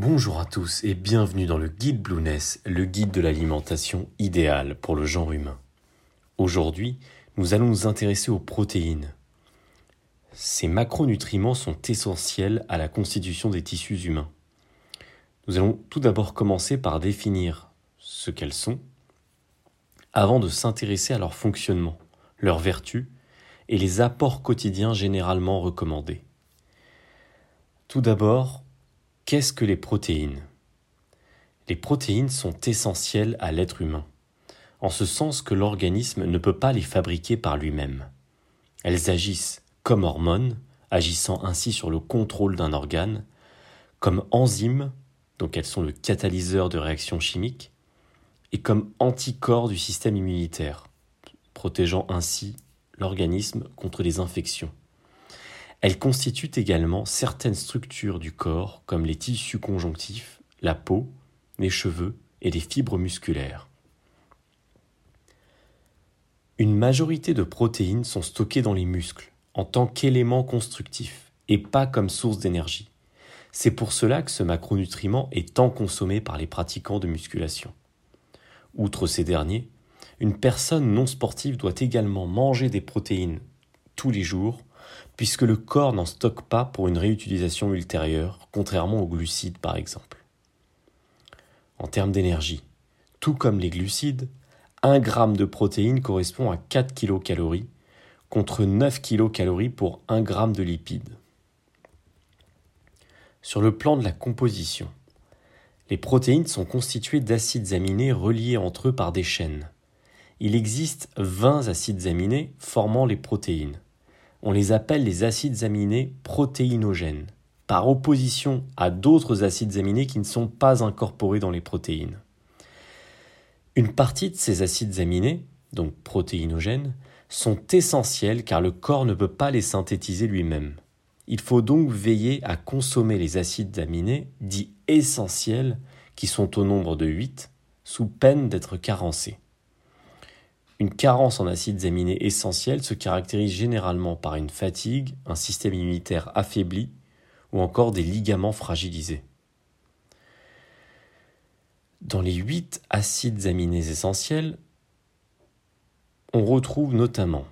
Bonjour à tous et bienvenue dans le guide Blueness, le guide de l'alimentation idéale pour le genre humain. Aujourd'hui, nous allons nous intéresser aux protéines. Ces macronutriments sont essentiels à la constitution des tissus humains. Nous allons tout d'abord commencer par définir ce qu'elles sont, avant de s'intéresser à leur fonctionnement, leurs vertus et les apports quotidiens généralement recommandés. Tout d'abord, qu'est-ce que les protéines? Les protéines sont essentielles à l'être humain, en ce sens que l'organisme ne peut pas les fabriquer par lui-même. Elles agissent comme hormones, agissant ainsi sur le contrôle d'un organe, comme enzymes, donc elles sont le catalyseur de réactions chimiques, et comme anticorps du système immunitaire, protégeant ainsi l'organisme contre les infections. Elles constituent également certaines structures du corps comme les tissus conjonctifs, la peau, les cheveux et les fibres musculaires. Une majorité de protéines sont stockées dans les muscles en tant qu'élément constructif et pas comme source d'énergie. C'est pour cela que ce macronutriment est tant consommé par les pratiquants de musculation. Outre ces derniers, une personne non sportive doit également manger des protéines tous les jours puisque le corps n'en stocke pas pour une réutilisation ultérieure, contrairement aux glucides par exemple. En termes d'énergie, tout comme les glucides, 1 g de protéines correspond à 4 kcal, contre 9 kcal pour 1 g de lipides. Sur le plan de la composition, les protéines sont constituées d'acides aminés reliés entre eux par des chaînes. Il existe 20 acides aminés formant les protéines on les appelle les acides aminés protéinogènes, par opposition à d'autres acides aminés qui ne sont pas incorporés dans les protéines. Une partie de ces acides aminés, donc protéinogènes, sont essentiels car le corps ne peut pas les synthétiser lui-même. Il faut donc veiller à consommer les acides aminés dits essentiels, qui sont au nombre de 8, sous peine d'être carencés. Une carence en acides aminés essentiels se caractérise généralement par une fatigue, un système immunitaire affaibli ou encore des ligaments fragilisés. Dans les huit acides aminés essentiels, on retrouve notamment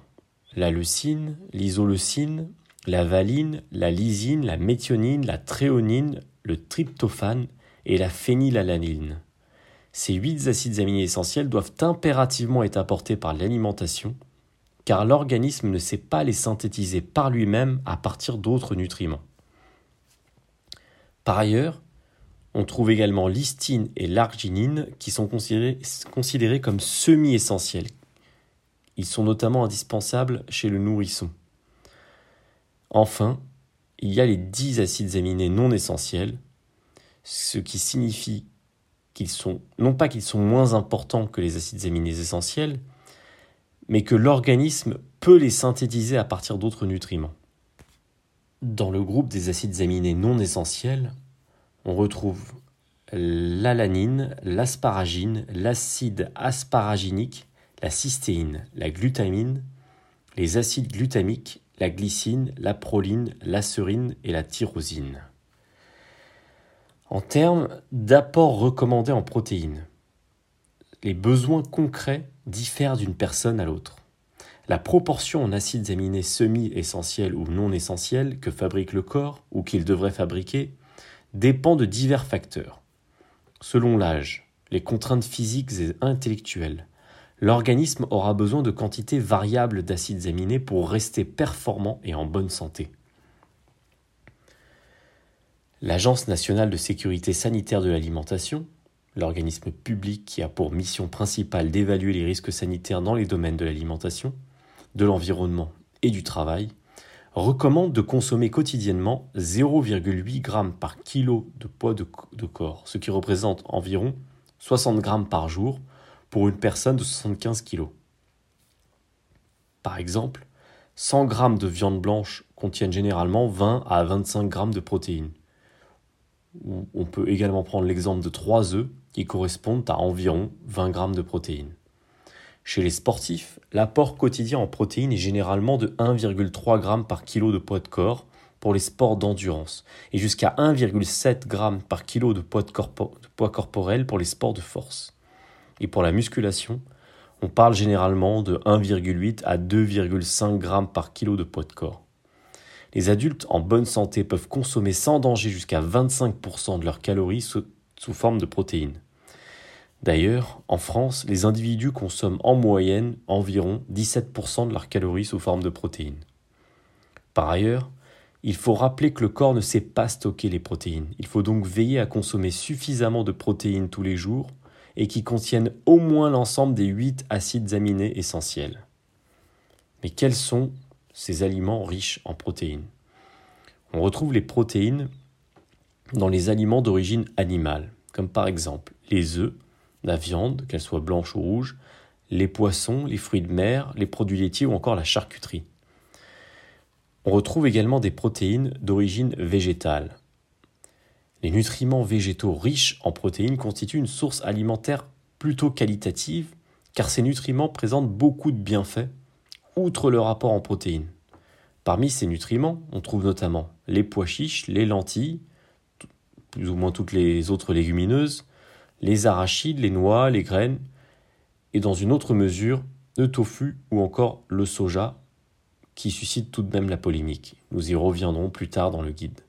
la leucine, l'isoleucine, la valine, la lysine, la méthionine, la tréonine, le tryptophane et la phénylalanine. Ces huit acides aminés essentiels doivent impérativement être apportés par l'alimentation, car l'organisme ne sait pas les synthétiser par lui-même à partir d'autres nutriments. Par ailleurs, on trouve également l'histine et l'arginine qui sont considérés, comme semi-essentiels. Ils sont notamment indispensables chez le nourrisson. Enfin, il y a les 10 acides aminés non essentiels, ce qui signifie non pas qu'ils sont moins importants que les acides aminés essentiels, mais que l'organisme peut les synthétiser à partir d'autres nutriments. Dans le groupe des acides aminés non essentiels, on retrouve l'alanine, l'asparagine, l'acide asparaginique, la cystéine, la glutamine, les acides glutamiques, la glycine, la proline, la serine et la tyrosine. En termes d'apport recommandé en protéines, les besoins concrets diffèrent d'une personne à l'autre. La proportion en acides aminés semi-essentiels ou non essentiels que fabrique le corps ou qu'il devrait fabriquer dépend de divers facteurs. Selon l'âge, les contraintes physiques et intellectuelles, l'organisme aura besoin de quantités variables d'acides aminés pour rester performant et en bonne santé. L'Agence nationale de sécurité sanitaire de l'alimentation, l'organisme public qui a pour mission principale d'évaluer les risques sanitaires dans les domaines de l'alimentation, de l'environnement et du travail, recommande de consommer quotidiennement 0,8 g par kilo de poids de, corps, ce qui représente environ 60 g par jour pour une personne de 75 kg. Par exemple, 100 g de viande blanche contiennent généralement 20 à 25 g de protéines. On peut également prendre l'exemple de 3 œufs qui correspondent à environ 20 grammes de protéines. Chez les sportifs, l'apport quotidien en protéines est généralement de 1,3 g par kilo de poids de corps pour les sports d'endurance et jusqu'à 1,7 g par kilo de poids, corporel pour les sports de force. Et pour la musculation, on parle généralement de 1,8 à 2,5 g par kilo de poids de corps. Les adultes en bonne santé peuvent consommer sans danger jusqu'à 25% de leurs calories sous, forme de protéines. D'ailleurs, en France, les individus consomment en moyenne environ 17% de leurs calories sous forme de protéines. Par ailleurs, il faut rappeler que le corps ne sait pas stocker les protéines. Il faut donc veiller à consommer suffisamment de protéines tous les jours et qui contiennent au moins l'ensemble des 8 acides aminés essentiels. Mais quels sont ces aliments riches en protéines On retrouve les protéines dans les aliments d'origine animale, comme par exemple les œufs, la viande, qu'elle soit blanche ou rouge, les poissons, les fruits de mer, les produits laitiers ou encore la charcuterie. On retrouve également des protéines d'origine végétale. Les nutriments végétaux riches en protéines constituent une source alimentaire plutôt qualitative car ces nutriments présentent beaucoup de bienfaits, outre le rapport en protéines. Parmi ces nutriments, on trouve notamment les pois chiches, les lentilles, plus ou moins toutes les autres légumineuses, les arachides, les noix, les graines, et dans une autre mesure, le tofu ou encore le soja, qui suscite tout de même la polémique. Nous y reviendrons plus tard dans le guide.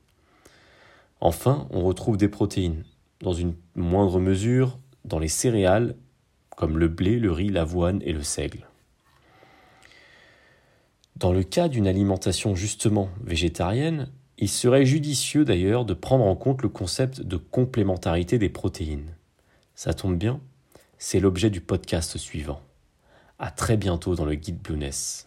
Enfin, on retrouve des protéines, dans une moindre mesure, dans les céréales, comme le blé, le riz, l'avoine et le seigle. Dans le cas d'une alimentation justement végétarienne, il serait judicieux d'ailleurs de prendre en compte le concept de complémentarité des protéines. Ça tombe bien, c'est l'objet du podcast suivant. À très bientôt dans le guide Blueness.